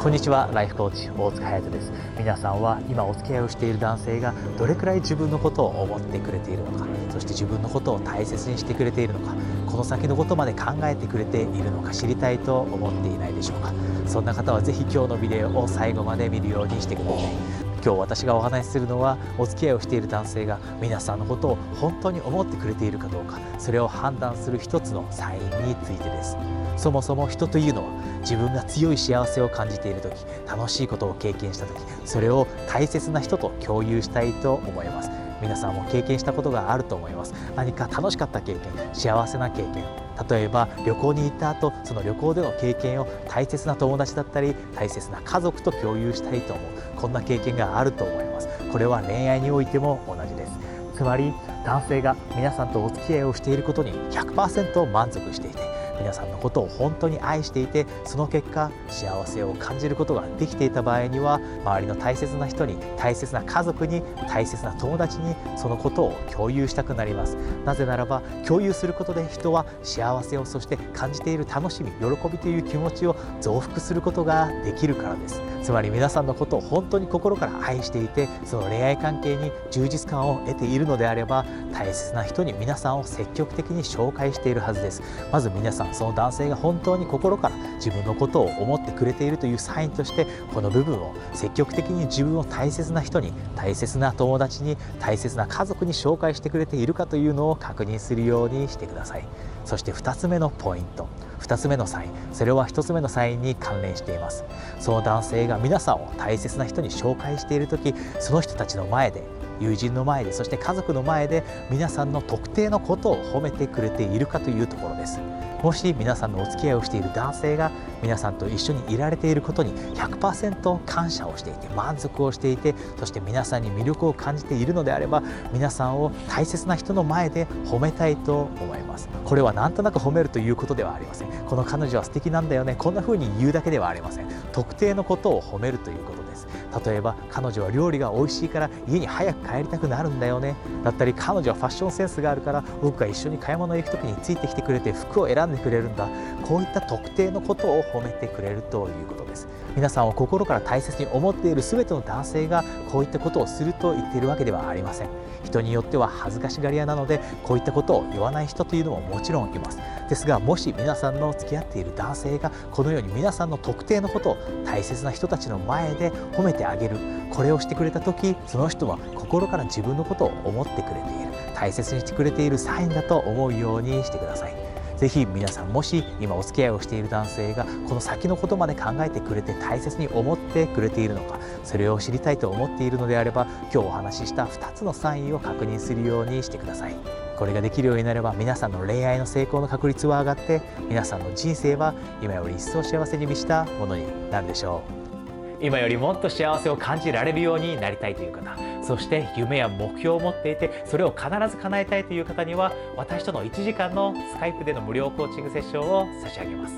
こんにちはライフコーチ大塚隼人です。皆さんは今お付き合いをしている男性がどれくらい自分のことを思ってくれているのかそして自分のことを大切にしてくれているのかこの先のことまで考えてくれているのか知りたいと思っていないでしょうか。そんな方はぜひ今日のビデオを最後まで見るようにしてください。今日私がお話しするのはお付き合いをしている男性が皆さんのことを本当に思ってくれているかどうかそれを判断する一つのサインについてです。そもそも人というのは自分が強い幸せを感じている時楽しいことを経験した時それを大切な人と共有したいと思います。皆さんも経験したことがあると思います。何か楽しかった経験幸せな経験例えば旅行に行った後その旅行での経験を大切な友達だったり大切な家族と共有したいと思う。こんな経験があると思います。これは恋愛においても同じです。つまり男性が皆さんとお付き合いをしていることに100%満足していて皆さんのことを本当に愛していてその結果幸せを感じることができていた場合には周りの大切な人に大切な家族に大切な友達にそのことを共有したくなります。なぜならば共有することで人は幸せをそして感じている楽しみ喜びという気持ちを増幅することができるからです。つまり皆さんのことを本当に心から愛していてその恋愛関係に充実感を得ているのであれば大切な人に皆さんを積極的に紹介しているはずです。まず皆さんその男性が本当に心から自分のことを思ってくれているというサインとしてこの部分を積極的に自分を大切な人に大切な友達に大切な家族に紹介してくれているかというのを確認するようにしてください。そして2つ目のポイント。2つ目のサインそれは1つ目のサインに関連しています。その男性が皆さんを大切な人に紹介している時その人たちの前で友人の前でそして家族の前で皆さんの特定のことを褒めてくれているかというところです。もし皆さんのお付き合いをしている男性が皆さんと一緒にいられていることに100%感謝をしていて満足をしていてそして皆さんに魅力を感じているのであれば皆さんを大切な人の前で褒めたいと思います。これはなんとなく褒めるということではありません。この彼女は素敵なんだよね。こんな風に言うだけではありません。特定のことを褒めるということです。例えば彼女は料理が美味しいから家に早く帰りたくなるんだよね。だったり彼女はファッションセンスがあるから僕が一緒に買い物行く時についてきてくれて服を選んでくれるんだ。こういった特定のことを褒めてくれるということです。皆さんを心から大切に思っている全ての男性がこういったことをすると言っているわけではありません。人によっては恥ずかしがり屋なのでこういったことを言わない人というのももちろんいます。ですがもし皆さんの付き合っている男性がこのように皆さんの特定のことを大切な人たちの前で褒めてあげるこれをしてくれた時その人は心から自分のことを思ってくれている。大切にしてくれているサインだと思うようにしてください。ぜひ皆さんもし今お付き合いをしている男性がこの先のことまで考えてくれて大切に思ってくれているのかそれを知りたいと思っているのであれば今日お話しした2つのサインを確認するようにしてください。これができるようになれば皆さんの恋愛の成功の確率は上がって皆さんの人生は今より一層幸せに満ちたものになるでしょう。今よりもっと幸せを感じられるようになりたいという方そして夢や目標を持っていてそれを必ず叶えたいという方には私との1時間のスカイプでの無料コーチングセッションを差し上げます。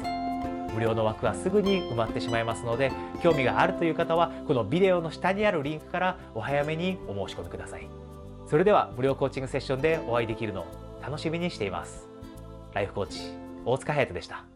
無料の枠はすぐに埋まってしまいますので興味があるという方はこのビデオの下にあるリンクからお早めにお申し込みください。それでは無料コーチングセッションでお会いできるのを楽しみにしています。ライフコーチ大塚隼人でした。